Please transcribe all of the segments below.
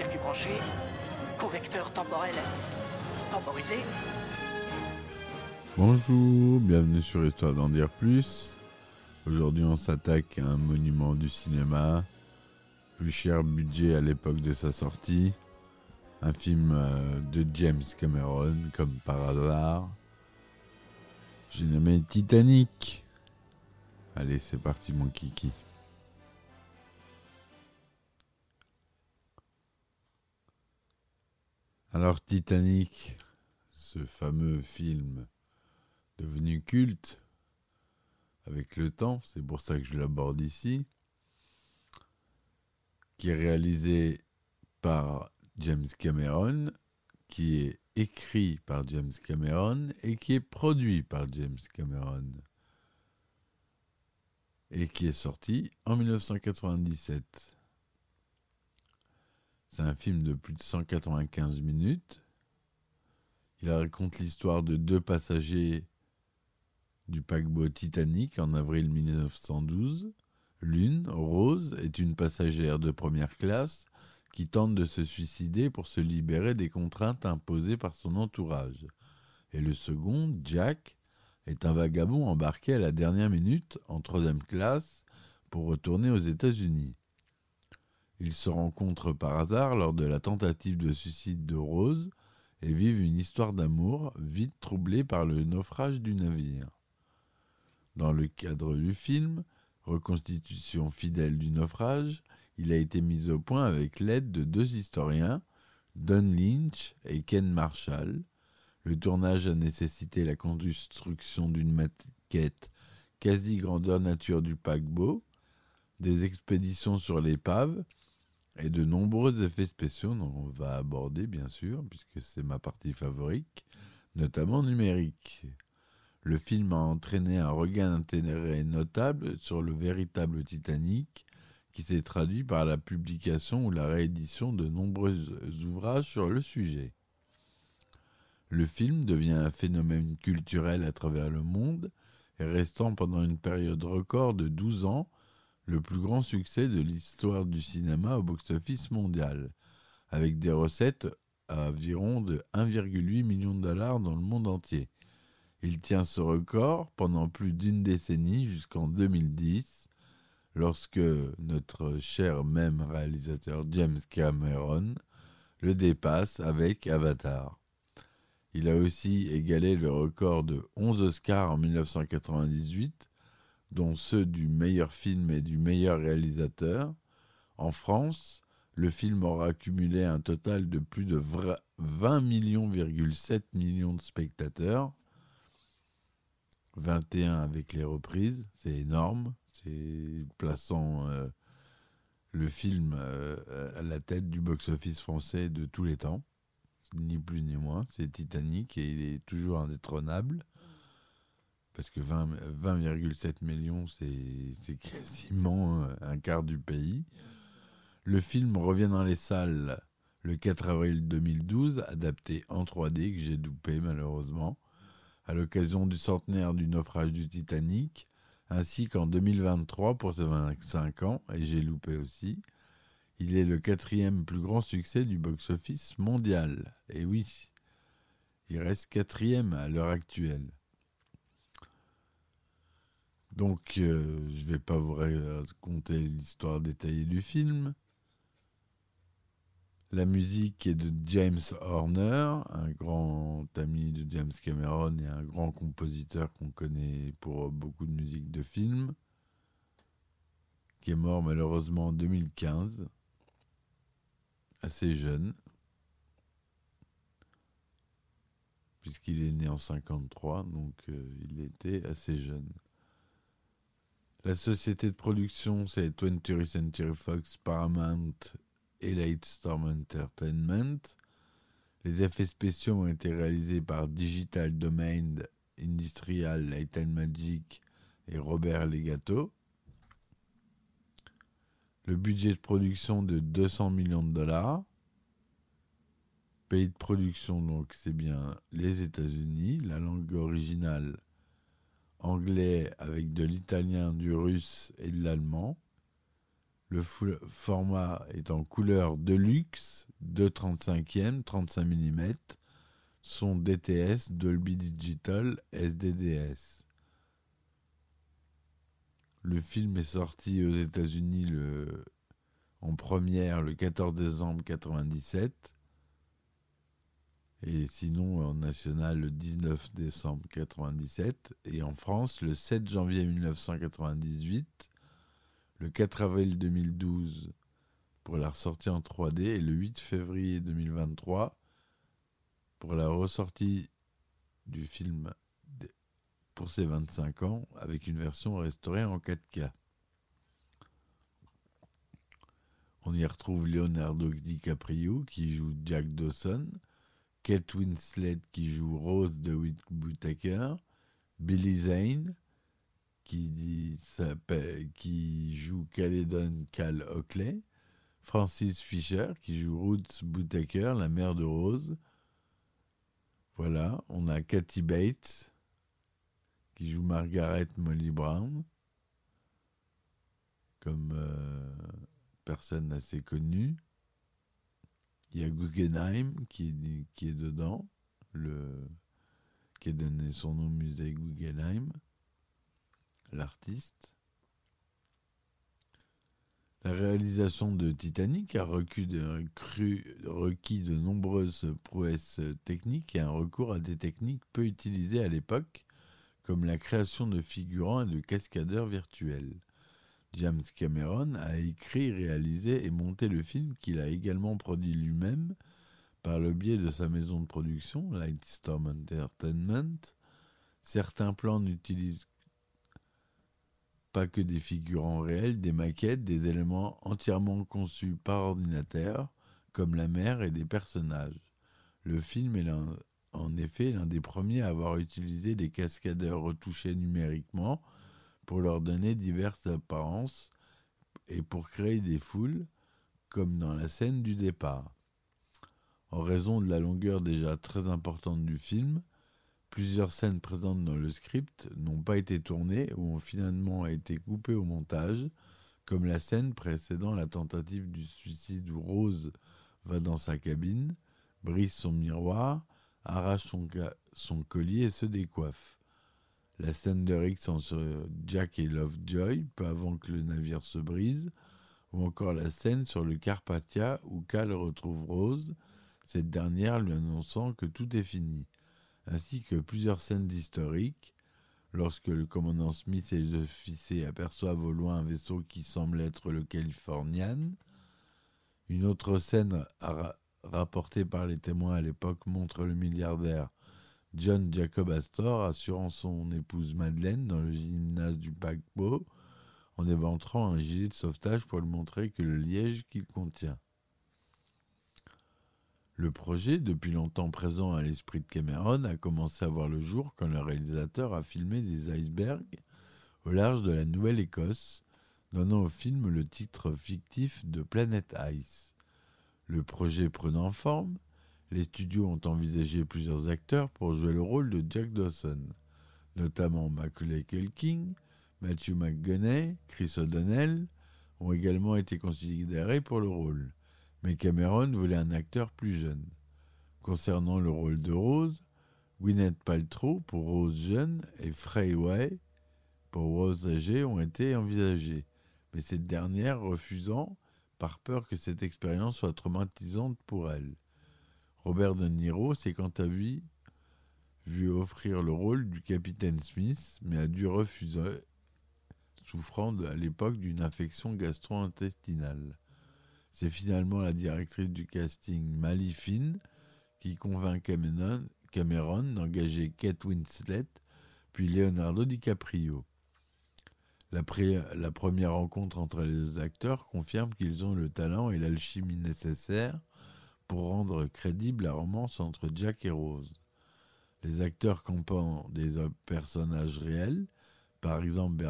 Circuit branché, convecteur temporel temporisé. Bonjour, bienvenue sur Histoire d'en dire plus. Aujourd'hui, on s'attaque à un monument du cinéma, plus cher budget à l'époque de sa sortie. Un film euh, de James Cameron, comme par hasard. J'ai nommé Titanic. Allez, c'est parti, mon kiki. Alors, Titanic, ce fameux film devenu culte avec le temps, c'est pour ça que je l'aborde ici, qui est réalisé par James Cameron, qui est écrit par James Cameron et qui est produit par James Cameron et qui est sorti en 1997. C'est un film de plus de 195 minutes. Il raconte l'histoire de deux passagers du paquebot Titanic en avril 1912. L'une, Rose, est une passagère de première classe qui tente de se suicider pour se libérer des contraintes imposées par son entourage. Et le second, Jack, est un vagabond embarqué à la dernière minute en troisième classe pour retourner aux États-Unis. Ils se rencontrent par hasard lors de la tentative de suicide de Rose et vivent une histoire d'amour vite troublée par le naufrage du navire. Dans le cadre du film, reconstitution fidèle du naufrage, il a été mis au point avec l'aide de deux historiens, Don Lynch et Ken Marshall. Le tournage a nécessité la construction d'une maquette quasi grandeur nature du paquebot, des expéditions sur l'épave et de nombreux effets spéciaux dont on va aborder bien sûr, puisque c'est ma partie favorite, notamment numérique. Le film a entraîné un regain d'intérêt notable sur le véritable Titanic, qui s'est traduit par la publication ou la réédition de nombreux ouvrages sur le sujet. Le film devient un phénomène culturel à travers le monde et restant pendant une période record de 12 ans le plus grand succès de l'histoire du cinéma au box-office mondial, avec des recettes à environ de 1,8 million de dollars dans le monde entier. Il tient ce record pendant plus d'une décennie jusqu'en 2010, lorsque notre cher même réalisateur James Cameron le dépasse avec Avatar. Il a aussi égalé le record de 11 Oscars en 1998, dont ceux du meilleur film et du meilleur réalisateur. En France, le film aura accumulé un total de plus de 20 millions,7 millions de spectateurs. 21 avec les reprises, c'est énorme. C'est plaçant euh, le film euh, à la tête du box-office français de tous les temps. Ni plus ni moins. C'est Titanic et il est toujours indétrônable parce que 20,7 20, millions, c'est quasiment un quart du pays. Le film revient dans les salles le 4 avril 2012, adapté en 3D, que j'ai doupé malheureusement, à l'occasion du centenaire du naufrage du Titanic, ainsi qu'en 2023 pour ses 25 ans, et j'ai loupé aussi. Il est le quatrième plus grand succès du box-office mondial. Et oui, il reste quatrième à l'heure actuelle. Donc, euh, je ne vais pas vous raconter l'histoire détaillée du film. La musique est de James Horner, un grand ami de James Cameron et un grand compositeur qu'on connaît pour beaucoup de musique de film, qui est mort malheureusement en 2015, assez jeune. puisqu'il est né en 53, donc euh, il était assez jeune. La société de production, c'est 20th Century Fox, Paramount et Lightstorm Entertainment. Les effets spéciaux ont été réalisés par Digital Domain, Industrial, Light and Magic et Robert Legato. Le budget de production de 200 millions de dollars. Pays de production, donc c'est bien les États-Unis. La langue originale, anglais avec de l'italien, du russe et de l'allemand. Le format est en couleur Deluxe, 2,35e, 35 mm, son DTS, Dolby Digital, SDDS. Le film est sorti aux États-Unis en première le 14 décembre 1997 et sinon en national le 19 décembre 1997 et en France le 7 janvier 1998, le 4 avril 2012 pour la ressortie en 3D et le 8 février 2023 pour la ressortie du film pour ses 25 ans avec une version restaurée en 4K. On y retrouve Leonardo DiCaprio qui joue Jack Dawson, Kate Winslet qui joue Rose de Whittaker, Billy Zane qui, joue Caledon Cal Oakley, Francis Fisher qui joue Ruth Whittaker, la mère de Rose. Voilà, on a Kathy Bates qui joue Margaret Molly Brown, comme euh, personne assez connue. Il y a Guggenheim qui, est dedans, qui a donné son nom au musée Guggenheim, l'artiste. La réalisation de Titanic a requis de nombreuses prouesses techniques et un recours à des techniques peu utilisées à l'époque, comme la création de figurants et de cascadeurs virtuels. James Cameron a écrit, réalisé et monté le film qu'il a également produit lui-même par le biais de sa maison de production, Lightstorm Entertainment. Certains plans n'utilisent pas que des figurants réels, des maquettes, des éléments entièrement conçus par ordinateur, comme la mer et des personnages. Le film est en effet l'un des premiers à avoir utilisé des cascadeurs retouchés numériquement pour leur donner diverses apparences et pour créer des foules, comme dans la scène du départ. En raison de la longueur déjà très importante du film, plusieurs scènes présentes dans le script n'ont pas été tournées ou ont finalement été coupées au montage, comme la scène précédant la tentative du suicide où Rose va dans sa cabine, brise son miroir arrache son, son collier et se décoiffe. La scène de Rick entre Jack et Lovejoy, peu avant que le navire se brise, ou encore la scène sur le Carpathia où Cal retrouve Rose, cette dernière lui annonçant que tout est fini, ainsi que plusieurs scènes historiques, lorsque le commandant Smith et les officiers aperçoivent au loin un vaisseau qui semble être le Californian. Une autre scène rapporté par les témoins à l'époque montre le milliardaire John Jacob Astor assurant son épouse Madeleine dans le gymnase du paquebot en éventrant un gilet de sauvetage pour lui montrer que le liège qu'il contient. Le projet, depuis longtemps présent à l'esprit de Cameron, a commencé à voir le jour quand le réalisateur a filmé des icebergs au large de la Nouvelle-Écosse, donnant au film le titre fictif de Planet Ice. Le projet prenant forme, les studios ont envisagé plusieurs acteurs pour jouer le rôle de Jack Dawson, notamment Macaulay Culkin, Matthew McGonaghy, Chris O'Donnell ont également été considérés pour le rôle, mais Cameron voulait un acteur plus jeune. Concernant le rôle de Rose, Gwyneth Paltrow pour Rose jeune et Frey Way pour Rose âgée ont été envisagés, mais cette dernière refusant par peur que cette expérience soit traumatisante pour elle. Robert De Niro s'est quant à lui vu offrir le rôle du capitaine Smith, mais a dû refuser, souffrant à l'époque d'une infection gastro-intestinale. C'est finalement la directrice du casting Malifine qui convainc Cameron, d'engager Kate Winslet puis Leonardo DiCaprio. La, la, première rencontre entre les deux acteurs confirme qu'ils ont le talent et l'alchimie nécessaires pour rendre crédible la romance entre Jack et Rose. Les acteurs campant des personnages réels, par exemple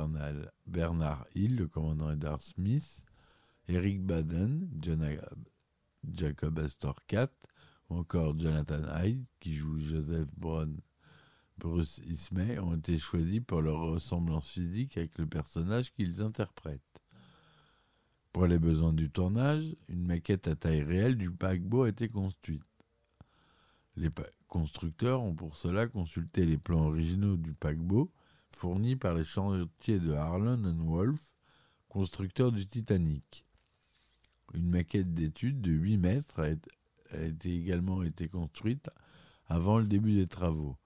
Bernard, Hill, le commandant Edward Smith, Eric Baden, Jacob Astor Cat, ou encore Jonathan Hyde, qui joue Joseph Brown, Bruce Ismay, ont été choisis pour leur ressemblance physique avec le personnage qu'ils interprètent. Pour les besoins du tournage, une maquette à taille réelle du paquebot a été construite. Les constructeurs ont pour cela consulté les plans originaux du paquebot fournis par les chantiers de Harlan Wolff, constructeurs du Titanic. Une maquette d'étude de 8 mètres a, également été construite avant le début des travaux.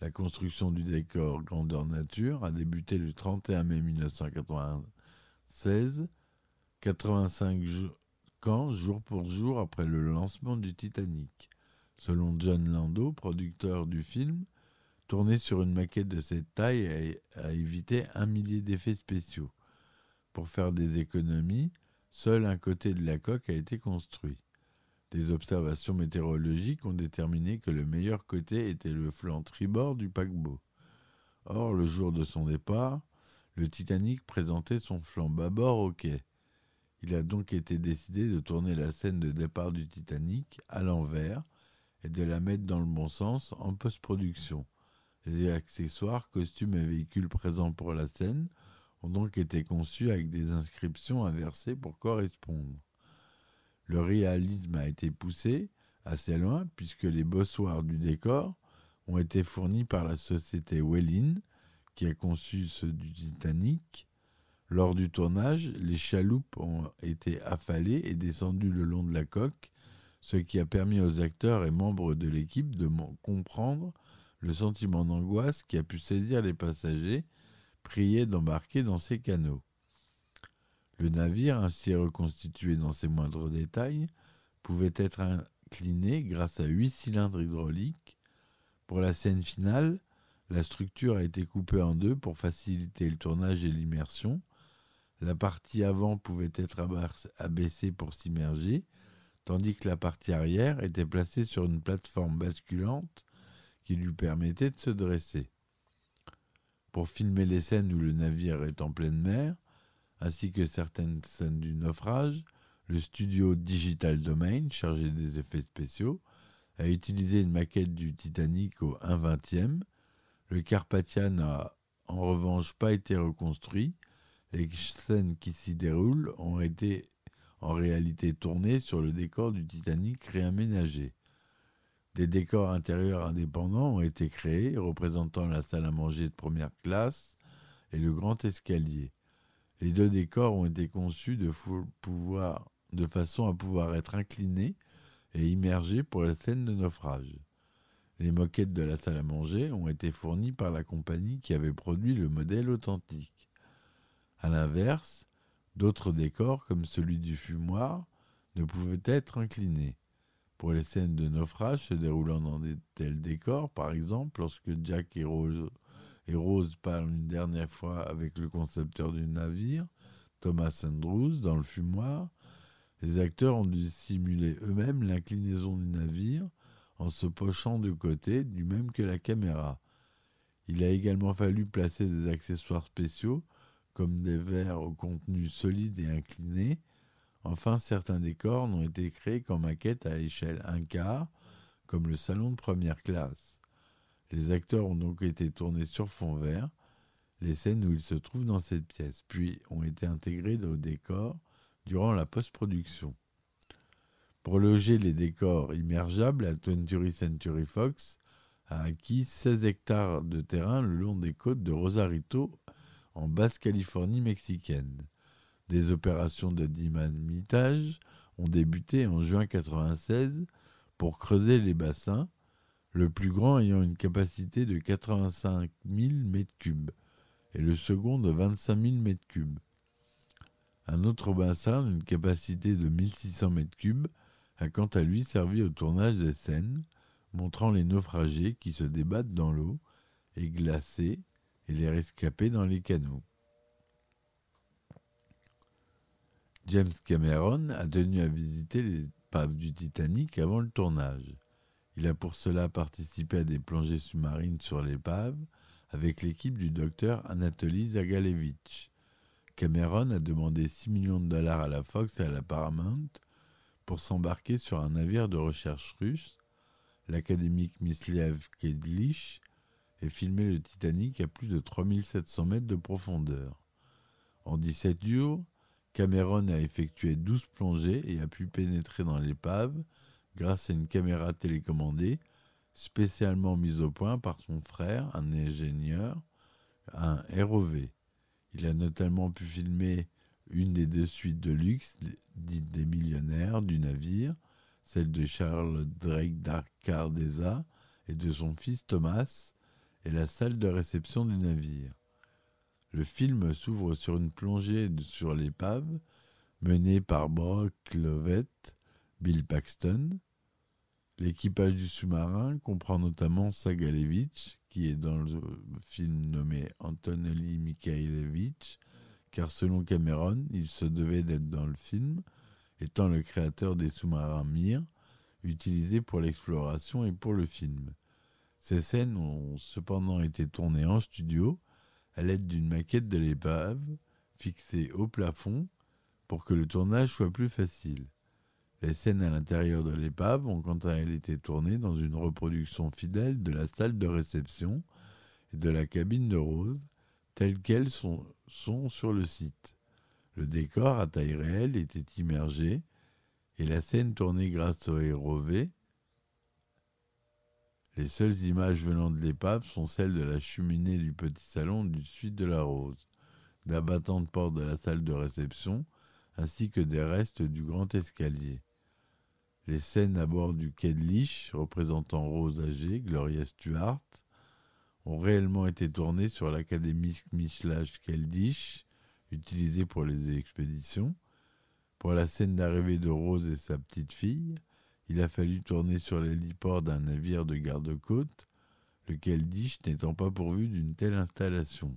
La construction du décor grandeur nature a débuté le 31 mai 1996, 85 ans jour pour jour après le lancement du Titanic. Selon John Lando, producteur du film, tourner sur une maquette de cette taille a évité un millier d'effets spéciaux. Pour faire des économies, Seul un côté de la coque a été construit. Des observations météorologiques ont déterminé que le meilleur côté était le flanc tribord du paquebot. Or, le jour de son départ, le Titanic présentait son flanc bâbord au quai. Il a donc été décidé de tourner la scène de départ du Titanic à l'envers et de la mettre dans le bon sens en post-production. Les accessoires, costumes et véhicules présents pour la scène ont donc été conçus avec des inscriptions inversées pour correspondre. Le réalisme a été poussé assez loin puisque les bossoirs du décor ont été fournis par la société Wellin qui a conçu ceux du Titanic. Lors du tournage, les chaloupes ont été affalées et descendues le long de la coque, ce qui a permis aux acteurs et membres de l'équipe de comprendre le sentiment d'angoisse qui a pu saisir les passagers priait d'embarquer dans ces canaux. Le navire, ainsi reconstitué dans ses moindres détails, pouvait être incliné grâce à huit cylindres hydrauliques. Pour la scène finale, la structure a été coupée en deux pour faciliter le tournage et l'immersion. La partie avant pouvait être abaissée pour s'immerger, tandis que la partie arrière était placée sur une plateforme basculante qui lui permettait de se dresser pour filmer les scènes où le navire est en pleine mer, ainsi que certaines scènes du naufrage, le studio Digital Domain, chargé des effets spéciaux, a utilisé une maquette du Titanic au 1 20e. Le Carpathian n'a en revanche pas été reconstruit. Les scènes qui s'y déroulent ont été en réalité tournées sur le décor du Titanic réaménagé. Des décors intérieurs indépendants ont été créés, représentant la salle à manger de première classe et le grand escalier. Les deux décors ont été conçus de, façon à pouvoir être inclinés et immergés pour la scène de naufrage. Les moquettes de la salle à manger ont été fournies par la compagnie qui avait produit le modèle authentique. A l'inverse, d'autres décors, comme celui du fumoir, ne pouvaient être inclinés pour les scènes de naufrage se déroulant dans des tels décors, par exemple lorsque Jack et Rose, parlent une dernière fois avec le concepteur du navire, Thomas Andrews, dans le fumoir, les acteurs ont dû simuler eux-mêmes l'inclinaison du navire en se pochant de côté, du même que la caméra. Il a également fallu placer des accessoires spéciaux, comme des verres au contenu solide et incliné, Enfin, certains décors ont été créés qu'en maquette à échelle 1 quart, comme le salon de première classe. Les acteurs ont donc été tournés sur fond vert, les scènes où ils se trouvent dans cette pièce, puis ont été intégrés au décor durant la post-production. Pour loger les décors immergeables, la 20th Century Fox a acquis 16 hectares de terrain le long des côtes de Rosarito, en Basse-Californie mexicaine. Des opérations de dynamitage ont débuté en juin 1996 pour creuser les bassins, le plus grand ayant une capacité de 85 000 m3 et le second de 25 000 m3. Un autre bassin d'une capacité de 1600 m3 a quant à lui servi au tournage des scènes montrant les naufragés qui se débattent dans l'eau et glacés les rescapés dans les canaux. James Cameron a tenu à visiter l'épave du Titanic avant le tournage. Il a pour cela participé à des plongées sous-marines sur l'épave avec l'équipe du docteur Anatoly Zagalevitch. Cameron a demandé 6 millions de dollars à la Fox et à la Paramount pour s'embarquer sur un navire de recherche russe, l'académique Misliev Kedlich, et filmer le Titanic à plus de 3700 mètres de profondeur. En 17 jours, Cameron a effectué 12 plongées et a pu pénétrer dans l'épave grâce à une caméra télécommandée spécialement mise au point par son frère, un ingénieur, un ROV. Il a notamment pu filmer une des deux suites de luxe, dites des millionnaires, du navire, celle de Charles Drake d'Arcardesa et de son fils Thomas, et la salle de réception du navire. Le film s'ouvre sur une plongée sur l'épave menée par Brock Lovett, Bill Paxton. L'équipage du sous-marin comprend notamment Sagalevich, qui est dans le film nommé Antonelli Mikhailevich, car selon Cameron, il se devait d'être dans le film, étant le créateur des sous-marins Mir, utilisés pour l'exploration et pour le film. Ces scènes ont cependant été tournées en studio à l'aide d'une maquette de l'épave fixée au plafond pour que le tournage soit plus facile. Les scènes à l'intérieur de l'épave ont quant à elles été tournées dans une reproduction fidèle de la salle de réception et de la cabine de Rose, telles qu'elles sont, sur le site. Le décor à taille réelle était immergé et la scène tournée grâce au ROV. Les seules images venant de l'épave sont celles de la cheminée du petit salon du suite de la Rose, d'abattantes portes de la salle de réception, ainsi que des restes du grand escalier. Les scènes à bord du quai de représentant Rose âgée, Gloria Stuart, ont réellement été tournées sur l'académie Michelage Keldish, utilisée pour les expéditions. Pour la scène d'arrivée de Rose et sa petite fille, il a fallu tourner sur l'héliport d'un navire de garde-côte, le Keldish n'étant pas pourvu d'une telle installation.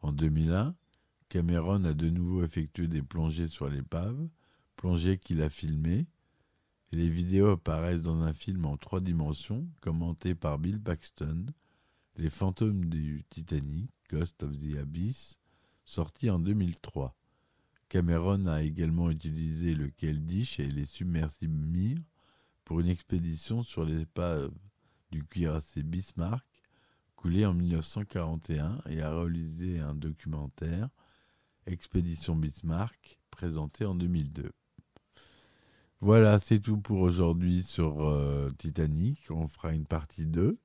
En 2001, Cameron a de nouveau effectué des plongées sur l'épave, plongées qu'il a filmées, et les vidéos apparaissent dans un film en trois dimensions, commenté par Bill Paxton, Les fantômes du Titanic, Ghost of the Abyss, sorti en 2003. Cameron a également utilisé le Keldish et les submersibles Mir pour une expédition sur l'épave du cuirassé Bismarck, coulé en 1941, et a réalisé un documentaire, Expédition Bismarck, présenté en 2002. Voilà, c'est tout pour aujourd'hui sur euh, Titanic. On fera une partie 2.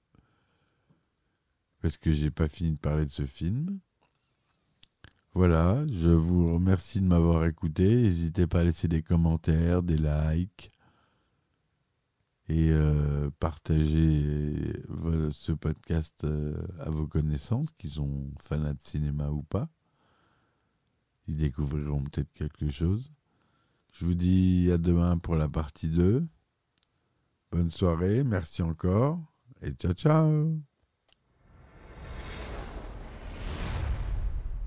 Parce que j'ai pas fini de parler de ce film. Voilà, je vous remercie de m'avoir écouté. N'hésitez pas à laisser des commentaires, des likes et euh, partager ce podcast euh, à vos connaissances qui sont fans de cinéma ou pas. Ils découvriront peut-être quelque chose. Je vous dis à demain pour la partie 2. Bonne soirée, merci encore et ciao ciao.